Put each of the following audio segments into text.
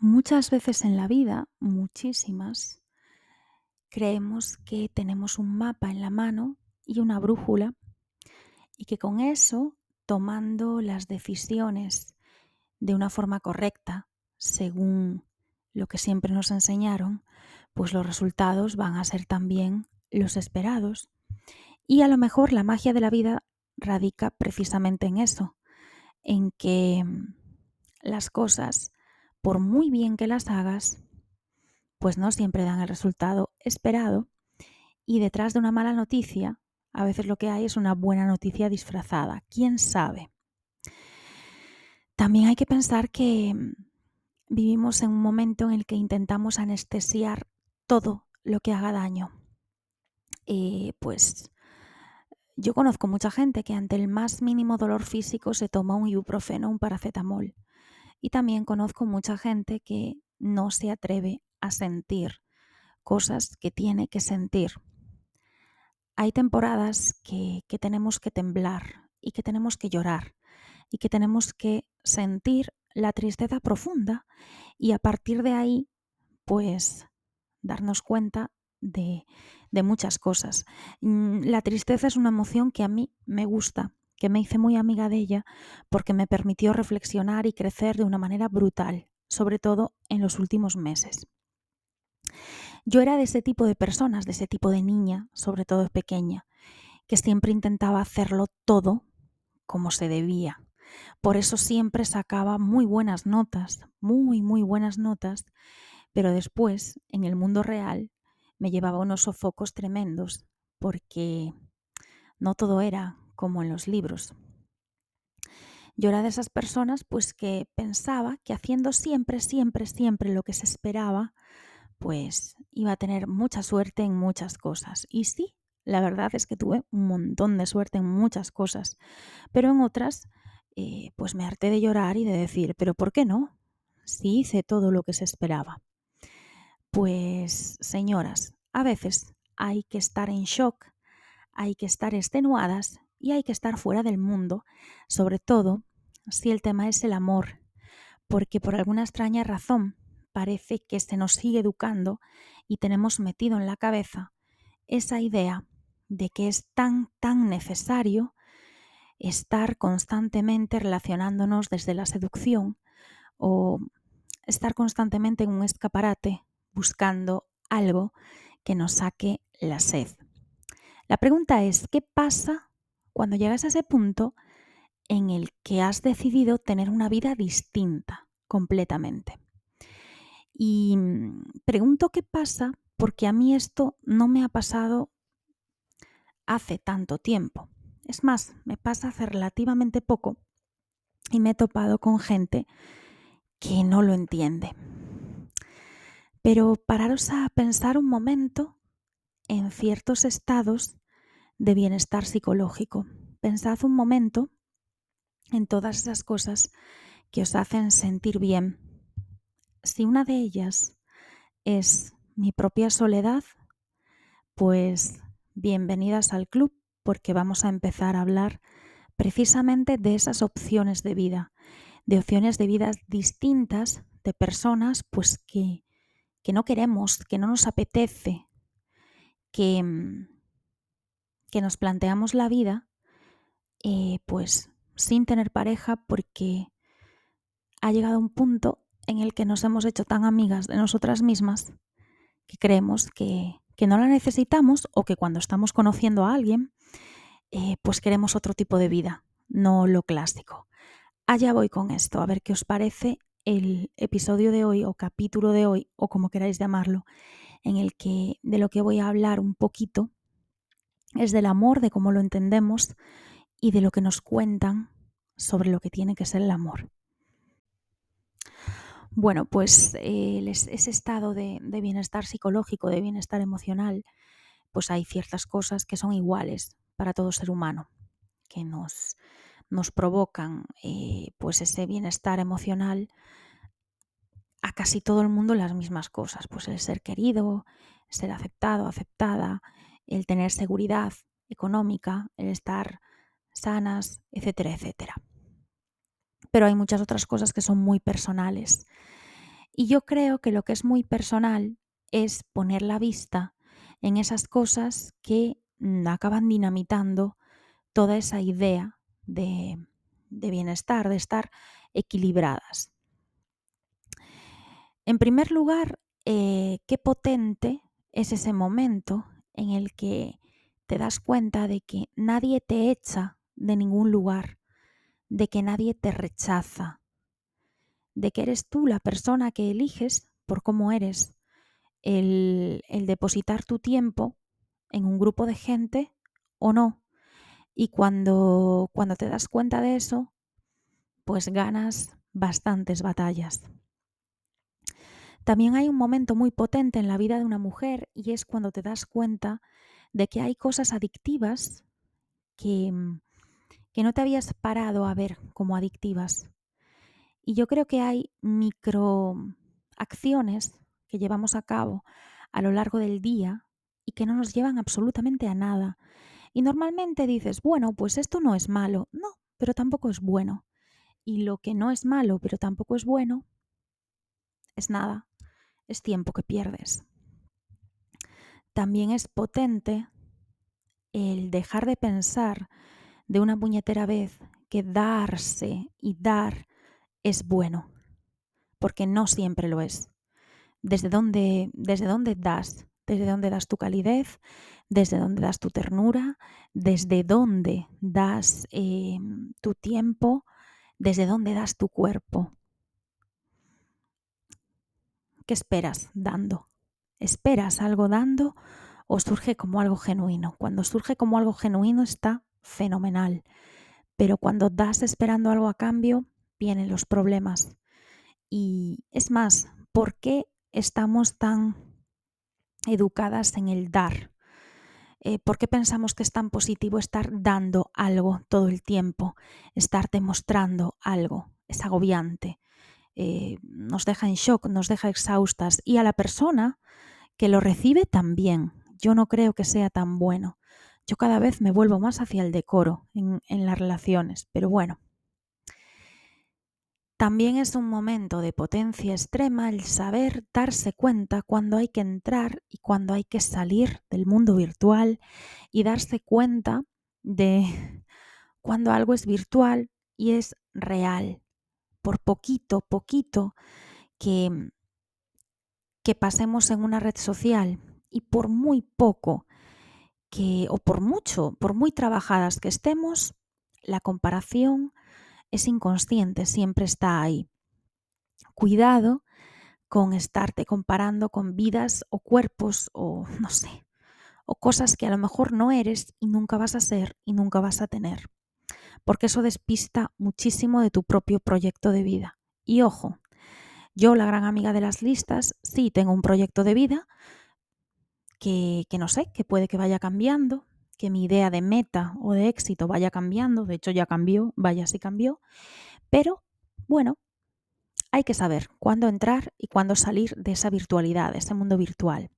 Muchas veces en la vida, muchísimas, creemos que tenemos un mapa en la mano y una brújula y que con eso, tomando las decisiones de una forma correcta, según lo que siempre nos enseñaron, pues los resultados van a ser también los esperados. Y a lo mejor la magia de la vida radica precisamente en eso, en que las cosas por muy bien que las hagas, pues no siempre dan el resultado esperado y detrás de una mala noticia, a veces lo que hay es una buena noticia disfrazada. ¿Quién sabe? También hay que pensar que vivimos en un momento en el que intentamos anestesiar todo lo que haga daño. Eh, pues yo conozco mucha gente que ante el más mínimo dolor físico se toma un ibuprofeno, un paracetamol. Y también conozco mucha gente que no se atreve a sentir cosas que tiene que sentir. Hay temporadas que, que tenemos que temblar y que tenemos que llorar y que tenemos que sentir la tristeza profunda y a partir de ahí, pues, darnos cuenta de, de muchas cosas. Mm, la tristeza es una emoción que a mí me gusta que me hice muy amiga de ella porque me permitió reflexionar y crecer de una manera brutal, sobre todo en los últimos meses. Yo era de ese tipo de personas, de ese tipo de niña, sobre todo pequeña, que siempre intentaba hacerlo todo como se debía. Por eso siempre sacaba muy buenas notas, muy, muy buenas notas, pero después, en el mundo real, me llevaba unos sofocos tremendos, porque no todo era como en los libros. Yo era de esas personas pues que pensaba que haciendo siempre, siempre, siempre lo que se esperaba, pues iba a tener mucha suerte en muchas cosas. Y sí, la verdad es que tuve un montón de suerte en muchas cosas, pero en otras eh, pues me harté de llorar y de decir, pero ¿por qué no? Si hice todo lo que se esperaba. Pues, señoras, a veces hay que estar en shock, hay que estar extenuadas y hay que estar fuera del mundo, sobre todo si el tema es el amor, porque por alguna extraña razón parece que se nos sigue educando y tenemos metido en la cabeza esa idea de que es tan, tan necesario estar constantemente relacionándonos desde la seducción o estar constantemente en un escaparate buscando algo que nos saque la sed. La pregunta es, ¿qué pasa cuando llegas a ese punto en el que has decidido tener una vida distinta completamente. Y mm, pregunto qué pasa porque a mí esto no me ha pasado hace tanto tiempo. Es más, me pasa hace relativamente poco y me he topado con gente que no lo entiende. Pero pararos a pensar un momento en ciertos estados de bienestar psicológico. Pensad un momento en todas esas cosas que os hacen sentir bien. Si una de ellas es mi propia soledad, pues bienvenidas al club porque vamos a empezar a hablar precisamente de esas opciones de vida, de opciones de vida distintas de personas pues que, que no queremos, que no nos apetece, que, que nos planteamos la vida eh, pues sin tener pareja porque ha llegado un punto en el que nos hemos hecho tan amigas de nosotras mismas que creemos que, no la necesitamos o que cuando estamos conociendo a alguien eh, pues queremos otro tipo de vida, no lo clásico. Allá voy con esto, a ver qué os parece el episodio de hoy o capítulo de hoy o como queráis llamarlo, en el que de lo que voy a hablar un poquito es del amor, de cómo lo entendemos y de lo que nos cuentan sobre lo que tiene que ser el amor. Bueno, pues ese estado de, bienestar psicológico, de bienestar emocional, pues hay ciertas cosas que son iguales para todo ser humano, que nos, nos provocan eh, pues ese bienestar emocional a casi todo el mundo las mismas cosas, pues el ser querido, ser aceptado, aceptada, el tener seguridad económica, el estar sanas, etcétera, etcétera. Pero hay muchas otras cosas que son muy personales Y yo creo que lo que es muy personal es poner la vista en esas cosas que mm, acaban dinamitando toda esa idea de, bienestar, de estar equilibradas. En primer lugar, eh, qué potente es ese momento en el que te das cuenta de que nadie te echa de ningún lugar, de que nadie te rechaza, de que eres tú la persona que eliges por cómo eres, el, depositar tu tiempo en un grupo de gente o no. Y cuando, cuando te das cuenta de eso, pues ganas bastantes batallas. También hay un momento muy potente en la vida de una mujer y es cuando te das cuenta de que hay cosas adictivas que, que no te habías parado a ver como adictivas. Y yo creo que hay microacciones que llevamos a cabo a lo largo del día y que no nos llevan absolutamente a nada. Y normalmente dices, bueno, pues esto no es malo. No, pero tampoco es bueno. Y lo que no es malo, pero tampoco es bueno, es nada. Es tiempo que pierdes. También es potente el dejar de pensar de una puñetera vez que darse y dar es bueno, porque no siempre lo es desde dónde, desde dónde das, desde dónde das tu calidez, desde dónde das tu ternura, desde dónde das em, tu tiempo, desde dónde das tu cuerpo. ¿Qué esperas dando? ¿Esperas algo dando o surge como algo genuino? Cuando surge como algo genuino está fenomenal, pero cuando das esperando algo a cambio, vienen los problemas. Y es más, ¿por qué estamos tan educadas en el dar? Eh, ¿Por qué pensamos que es tan positivo estar dando algo todo el tiempo, estar demostrando algo? Es agobiante, eh, nos deja en shock, nos deja exhaustas y a la persona que lo recibe también. Yo no creo que sea tan bueno. Yo cada vez me vuelvo más hacia el decoro en las relaciones, pero bueno, también es un momento de potencia extrema el saber darse cuenta cuando hay que entrar y cuando hay que salir del mundo virtual y darse cuenta de cuando algo es virtual y es real. Por poquito, poquito que, que pasemos en una red social y por muy poco que, o por mucho, por muy trabajadas que estemos, la comparación es inconsciente, siempre está ahí. Cuidado con estarte comparando con vidas o cuerpos o no sé, o cosas que a lo mejor no eres y nunca vas a ser y nunca vas a tener, porque eso despista muchísimo de tu propio proyecto de vida. Y ojo, yo, la gran amiga de las listas, sí tengo un proyecto de vida que, que no sé, que puede que vaya cambiando, que mi idea de meta o de éxito vaya cambiando, de hecho ya cambió, vaya si cambió, pero bueno, hay que saber cuándo entrar y cuándo salir de esa virtualidad, de ese mundo virtual.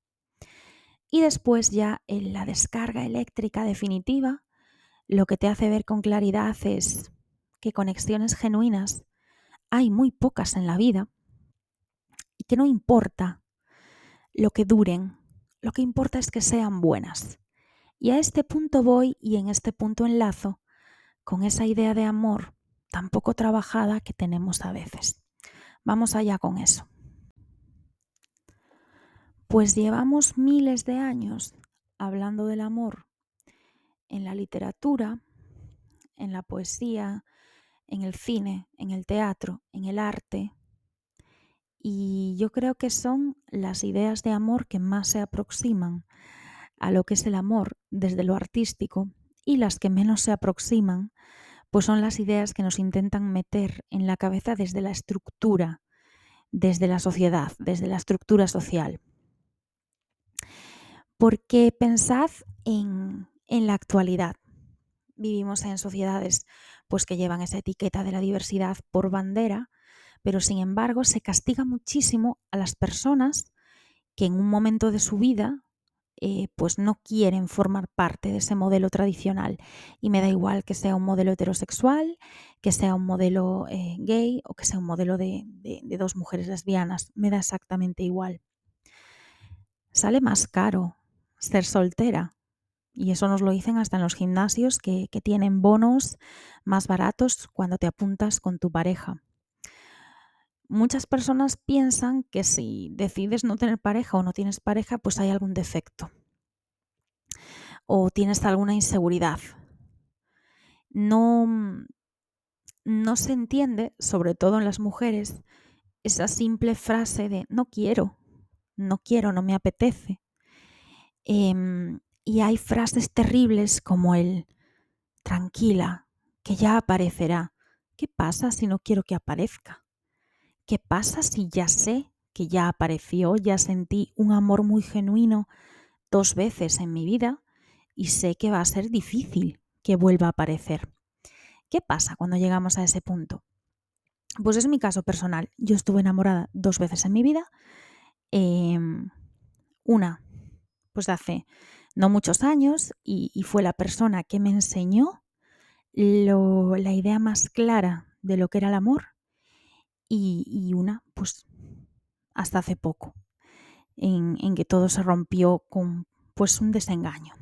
Y después ya en la descarga eléctrica definitiva, lo que te hace ver con claridad es que conexiones genuinas hay muy pocas en la vida y que no importa lo que duren, lo que importa es que sean buenas. Y a este punto voy y en este punto enlazo con esa idea de amor tan poco trabajada que tenemos a veces. Vamos allá con eso. Pues llevamos miles de años hablando del amor en la literatura, en la poesía, en el cine, en el teatro, en el arte. Y yo creo que son las ideas de amor que más se aproximan a lo que es el amor desde lo artístico y las que menos se aproximan, pues son las ideas que nos intentan meter en la cabeza desde la estructura, desde la sociedad, desde la estructura social. Porque pensad en, en la actualidad. Vivimos en sociedades pues que llevan esa etiqueta de la diversidad por bandera, pero sin embargo se castiga muchísimo a las personas que en un momento de su vida eh, pues no quieren formar parte de ese modelo tradicional. Y me da igual que sea un modelo heterosexual, que sea un modelo eh, gay o que sea un modelo de, dos mujeres lesbianas. Me da exactamente igual. Sale más caro ser soltera. Y eso nos lo dicen hasta en los gimnasios que, que tienen bonos más baratos cuando te apuntas con tu pareja. Muchas personas piensan que si decides no tener pareja o no tienes pareja, pues hay algún defecto o tienes alguna inseguridad. No, no se entiende, sobre todo en las mujeres, esa simple frase de no quiero, no quiero, no me apetece. Em, y hay frases terribles como el tranquila, que ya aparecerá. ¿Qué pasa si no quiero que aparezca? ¿Qué pasa si ya sé que ya apareció, ya sentí un amor muy genuino dos veces en mi vida y sé que va a ser difícil que vuelva a aparecer? ¿Qué pasa cuando llegamos a ese punto? Pues es mi caso personal. Yo estuve enamorada dos veces en mi vida. Em, una, pues hace no muchos años, y, fue la persona que me enseñó la idea más clara de lo que era el amor y, una, pues hasta hace poco, en, que todo se rompió con pues un desengaño.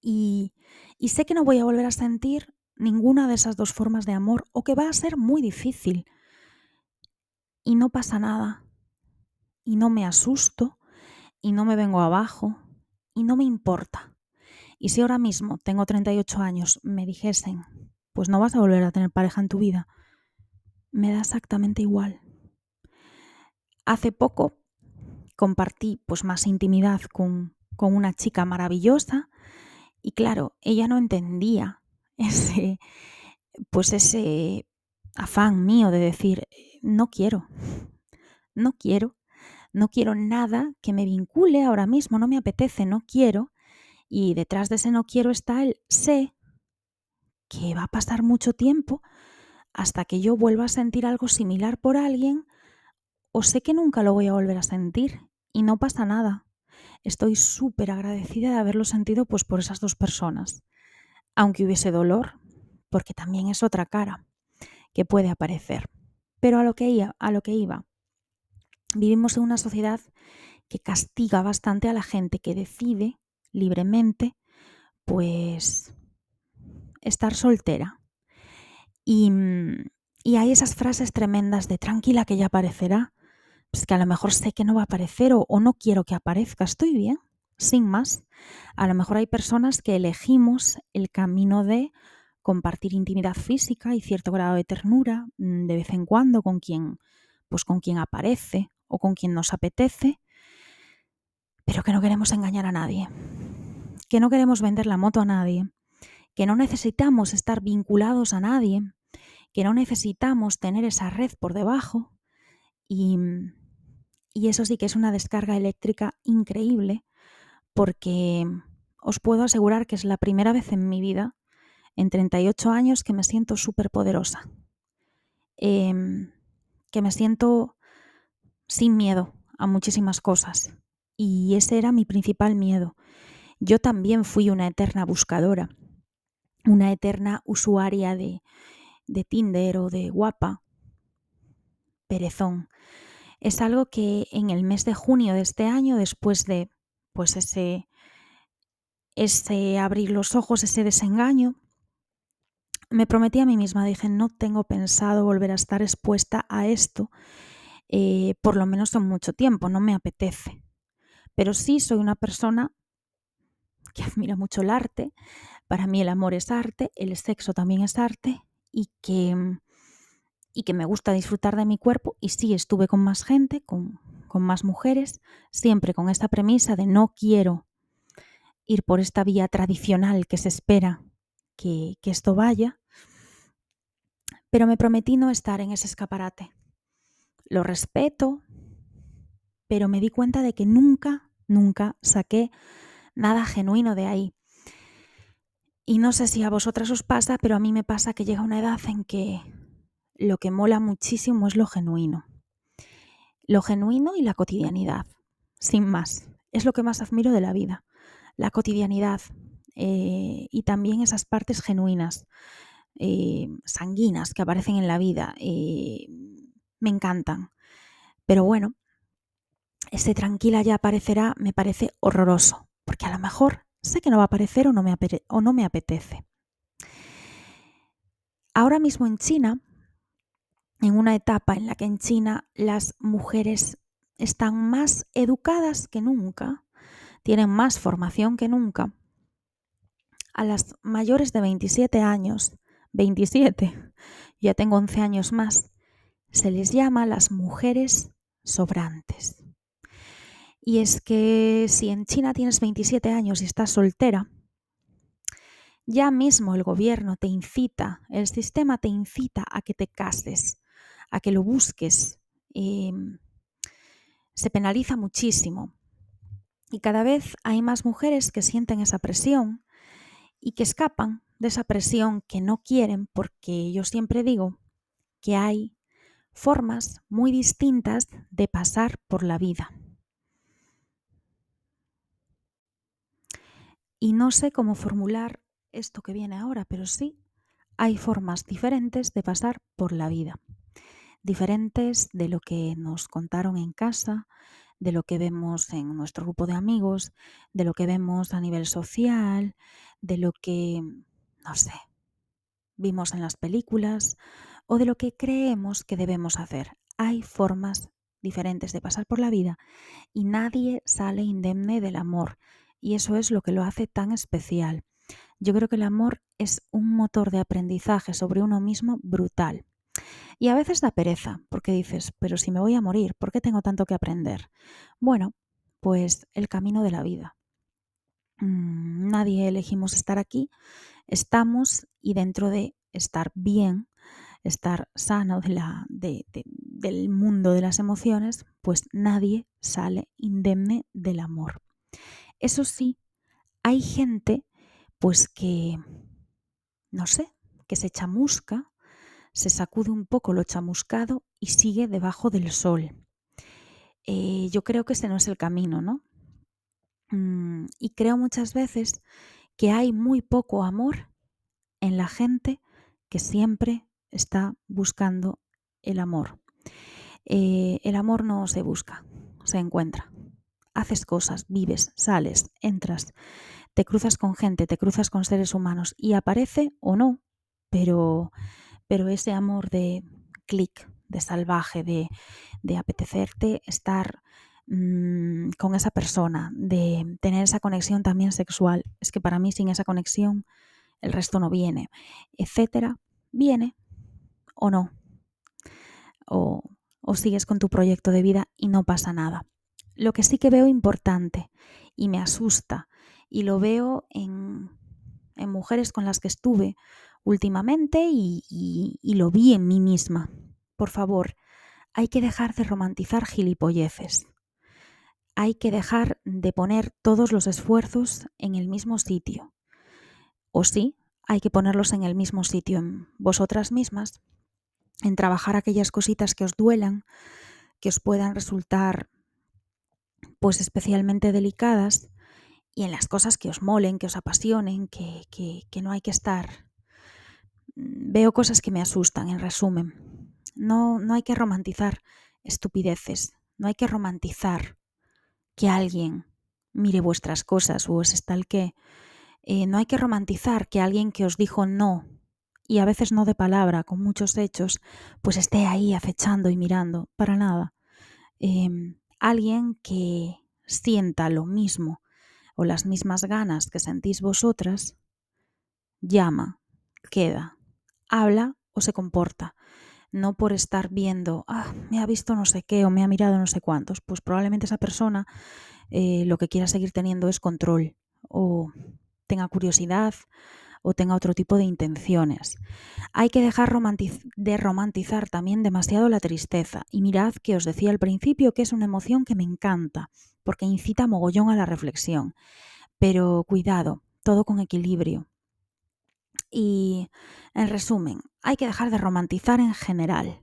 Y, y sé que no voy a volver a sentir ninguna de esas dos formas de amor o que va a ser muy difícil. Y no pasa nada. Y no me asusto y no me vengo abajo y no me importa. Y si ahora mismo tengo 38 años me dijesen, pues no vas a volver a tener pareja en tu vida, me da exactamente igual. Hace poco compartí pues más intimidad con, con una chica maravillosa y claro, ella no entendía ese pues ese afán mío de decir no quiero, no quiero, no quiero nada que me vincule ahora mismo, no me apetece, no quiero. Y detrás de ese no quiero está el sé que va a pasar mucho tiempo hasta que yo vuelva a sentir algo similar por alguien o sé que nunca lo voy a volver a sentir y no pasa nada. Estoy súper agradecida de haberlo sentido pues por esas dos personas. Aunque hubiese dolor, porque también es otra cara que puede aparecer. Pero a lo que iba, a lo que iba. Vivimos en una sociedad que castiga bastante a la gente que decide libremente pues estar soltera. Mm, y, hay esas frases tremendas de tranquila que ya aparecerá, pues que a lo mejor sé que no va a aparecer o, o no quiero que aparezca, estoy bien, sin más. A lo mejor hay personas que elegimos el camino de compartir intimidad física y cierto grado de ternura mm, de vez en cuando con quien, pues con quien aparece o con quien nos apetece, pero que no queremos engañar a nadie, que no queremos vender la moto a nadie, que no necesitamos estar vinculados a nadie, que no necesitamos tener esa red por debajo. Y, y eso sí que es una descarga eléctrica increíble porque os puedo asegurar que es la primera vez en mi vida, en 38 años, que me siento súper poderosa. Em, que me siento sin miedo a muchísimas cosas. Y ese era mi principal miedo. Yo también fui una eterna buscadora una eterna usuaria de, de Tinder o de Guapa, perezón. Es algo que en el mes de junio de este año, después de pues ese, ese abrir los ojos, ese desengaño, me prometí a mí misma, dije, no tengo pensado volver a estar expuesta a esto, eh, por lo menos en mucho tiempo, no me apetece. Pero sí soy una persona que admira mucho el arte, para mí el amor es arte, el sexo también es arte y que, y que me gusta disfrutar de mi cuerpo y sí estuve con más gente, con, más mujeres, siempre con esta premisa de no quiero ir por esta vía tradicional que se espera que, que esto vaya, pero me prometí no estar en ese escaparate. Lo respeto, pero me di cuenta de que nunca, nunca saqué nada genuino de ahí. Y no sé si a vosotras os pasa, pero a mí me pasa que llega una edad en que lo que mola muchísimo es lo genuino. Lo genuino y la cotidianidad, sin más. Es lo que más admiro de la vida, la cotidianidad eh, y también esas partes genuinas, eh, sanguinas que aparecen en la vida. Eh, me encantan. Pero bueno, ese tranquila ya aparecerá me parece horroroso, porque a lo mejor sé que no va a aparecer o no me, o no me apetece. Ahora mismo en China, en una etapa en la que en China las mujeres están más educadas que nunca, tienen más formación que nunca, a las mayores de 27 años, 27, ya tengo 11 años más, se les llama las mujeres sobrantes. Y es que si en China tienes 27 años y estás soltera, ya mismo el gobierno te incita, el sistema te incita a que te cases, a que lo busques. Se penaliza muchísimo. Y cada vez hay más mujeres que sienten esa presión y que escapan de esa presión que no quieren porque yo siempre digo que hay formas muy distintas de pasar por la vida. Y no sé cómo formular esto que viene ahora, pero sí hay formas diferentes de pasar por la vida. Diferentes de lo que nos contaron en casa, de lo que vemos en nuestro grupo de amigos, de lo que vemos a nivel social, de lo que, no sé, vimos en las películas o de lo que creemos que debemos hacer. Hay formas diferentes de pasar por la vida y nadie sale indemne del amor, y eso es lo que lo hace tan especial. Yo creo que el amor es un motor de aprendizaje sobre uno mismo brutal. Y a veces da pereza, porque dices, pero si me voy a morir, ¿por qué tengo tanto que aprender? Bueno, pues el camino de la vida. Mm, nadie elegimos estar aquí, estamos y dentro de estar bien, estar sano de la, del mundo de las emociones, pues nadie sale indemne del amor. Eso sí, hay gente pues que, no sé, que se chamusca, se sacude un poco lo chamuscado y sigue debajo del sol. Eh, yo creo que ese no es el camino, ¿no? Mm, y creo muchas veces que hay muy poco amor en la gente que siempre está buscando el amor. Eh, el amor no se busca, se encuentra haces cosas, vives, sales, entras, te cruzas con gente, te cruzas con seres humanos y aparece o no, pero, pero ese amor de clic, de salvaje, de, de apetecerte estar mm, con esa persona, de tener esa conexión también sexual, es que para mí sin esa conexión el resto no viene, etcétera, viene o no. O, o sigues con tu proyecto de vida y no pasa nada. Lo que sí que veo importante y me asusta, y lo veo en, mujeres con las que estuve últimamente y, y lo vi en mí misma. Por favor, hay que dejar de romantizar gilipolleces. Hay que dejar de poner todos los esfuerzos en el mismo sitio. O sí, hay que ponerlos en el mismo sitio en vosotras mismas, en trabajar aquellas cositas que os duelan, que os puedan resultar pues especialmente delicadas y en las cosas que os molen, que os apasionen, que, que, no hay que estar. Mm, veo cosas que me asustan, en resumen. No, no hay que romantizar estupideces, no hay que romantizar que alguien mire vuestras cosas o es tal que eh, no hay que romantizar que alguien que os dijo no y a veces no de palabra, con muchos hechos, pues esté ahí acechando y mirando, para nada. Em, alguien que sienta lo mismo o las mismas ganas que sentís vosotras, llama, queda, habla o se comporta. No por estar viendo, ah, me ha visto no sé qué o me ha mirado no sé cuántos. Pues probablemente esa persona eh, lo que quiera seguir teniendo es control o tenga curiosidad o tenga otro tipo de intenciones. Hay que dejar de romantizar también demasiado la tristeza. Y mirad que os decía al principio que es una emoción que me encanta, porque incita mogollón a la reflexión. Pero cuidado, todo con equilibrio. Y en resumen, hay que dejar de romantizar en general.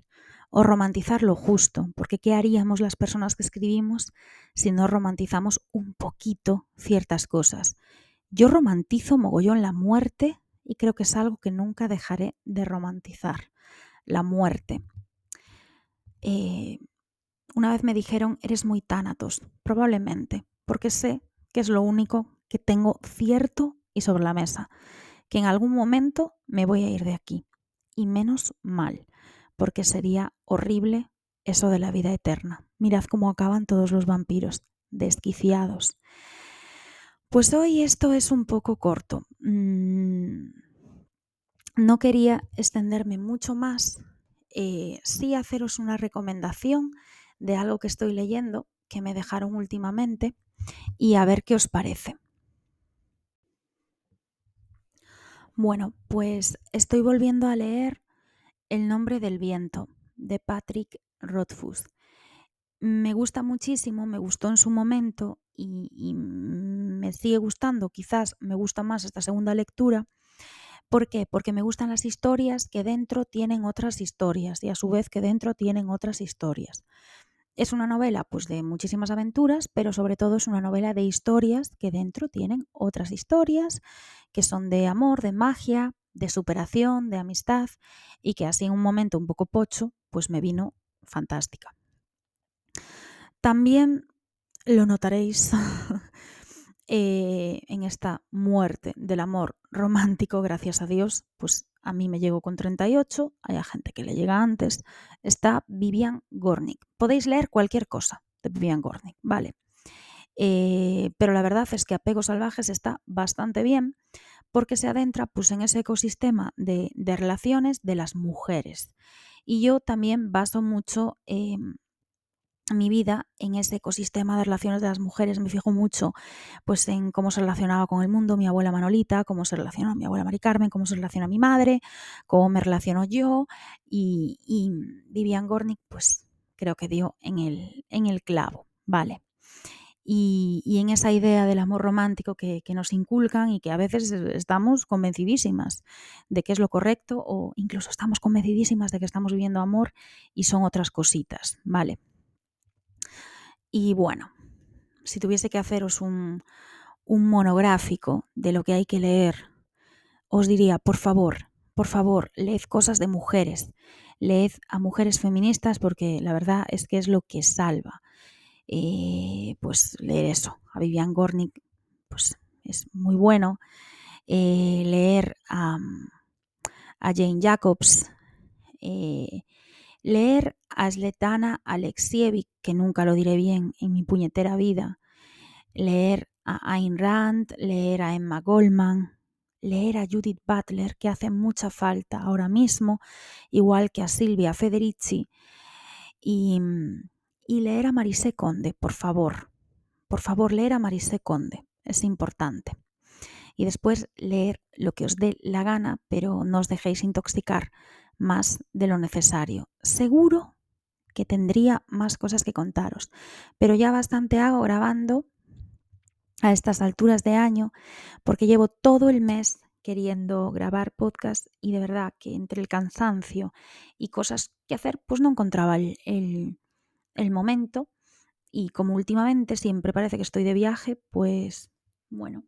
o romantizar lo justo, porque ¿qué haríamos las personas que escribimos si no romantizamos un poquito ciertas cosas? Yo romantizo mogollón la muerte y creo que es algo que nunca dejaré de romantizar, la muerte. Eh, una vez me dijeron, eres muy tánatos, probablemente, porque sé que es lo único que tengo cierto y sobre la mesa, que en algún momento me voy a ir de aquí, y menos mal, porque sería horrible eso de la vida eterna. Mirad cómo acaban todos los vampiros, desquiciados. Pues hoy esto es un poco corto. Mm, no quería extenderme mucho más, eh, sí haceros una recomendación de algo que estoy leyendo que me dejaron últimamente y a ver qué os parece. Bueno, pues estoy volviendo a leer El nombre del viento de Patrick Rothfuss. Me gusta muchísimo, me gustó en su momento y, me sigue gustando, quizás me gusta más esta segunda lectura. ¿Por qué? Porque me gustan las historias que dentro tienen otras historias y a su vez que dentro tienen otras historias. Es una novela pues de muchísimas aventuras, pero sobre todo es una novela de historias que dentro tienen otras historias que son de amor, de magia, de superación, de amistad y que así en un momento un poco pocho pues me vino fantástica. También lo notaréis eh, en esta muerte del amor romántico, gracias a Dios, pues a mí me llegó con 38, hay gente que le llega antes, está Vivian Gornick. Podéis leer cualquier cosa de Vivian Gornick, ¿vale? Eh, pero la verdad es que Apegos Salvajes está bastante bien porque se adentra pues, en ese ecosistema de, relaciones de las mujeres. Y yo también baso mucho em, mi vida en ese ecosistema de relaciones de las mujeres. Me fijo mucho pues, en cómo se relacionaba con el mundo mi abuela Manolita, cómo se relaciona mi abuela Mari Carmen, cómo se relaciona mi madre, cómo me relaciono yo. Y, Vivian Gornick, pues creo que dio en el, en el clavo. Vale. Y, en esa idea del amor romántico que, que, nos inculcan y que a veces estamos convencidísimas de que es lo correcto o incluso estamos convencidísimas de que estamos viviendo amor y son otras cositas, ¿vale? Y bueno, si tuviese que haceros un, monográfico de lo que hay que leer, os diría, por favor, por favor, leed cosas de mujeres, leed a mujeres feministas porque la verdad es que es lo que salva. Eh, pues leer eso, a Vivian Gornick, pues es muy bueno. Eh, leer a, Jane Jacobs, eh, Leer a Sletana Alexievich, que nunca lo diré bien en mi puñetera vida. Leer a Ayn Rand, leer a Emma Goldman, leer a Judith Butler, que hace mucha falta ahora mismo, igual que a Silvia Federici. Y, y leer a Marise Conde, por favor. Por favor, leer a Marise Conde. Es importante. Y después leer lo que os dé la gana, pero no os dejéis intoxicar más de lo necesario. Seguro que tendría más cosas que contaros, pero ya bastante hago grabando a estas alturas de año porque llevo todo el mes queriendo grabar podcast y de verdad que entre el cansancio y cosas que hacer pues no encontraba el, el momento y como últimamente siempre parece que estoy de viaje pues bueno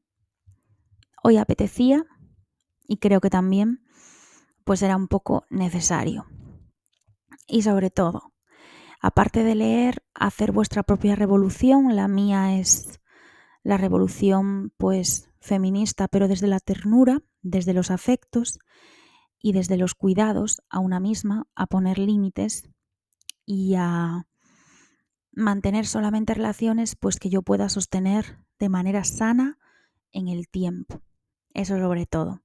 hoy apetecía y creo que también pues era un poco necesario. Y sobre todo, aparte de leer, hacer vuestra propia revolución, la mía es la revolución pues feminista, pero desde la ternura, desde los afectos y desde los cuidados a una misma, a poner límites y a mantener solamente relaciones pues que yo pueda sostener de manera sana en el tiempo. Eso sobre todo.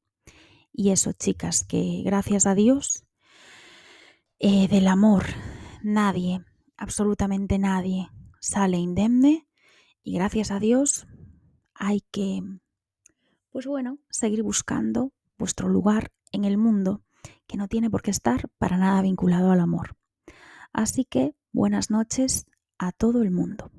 Y eso, chicas, que gracias a Dios, eh, del amor, nadie, absolutamente nadie, sale indemne. Y gracias a Dios hay que, pues bueno, seguir buscando vuestro lugar en el mundo, que no tiene por qué estar para nada vinculado al amor. Así que buenas noches a todo el mundo.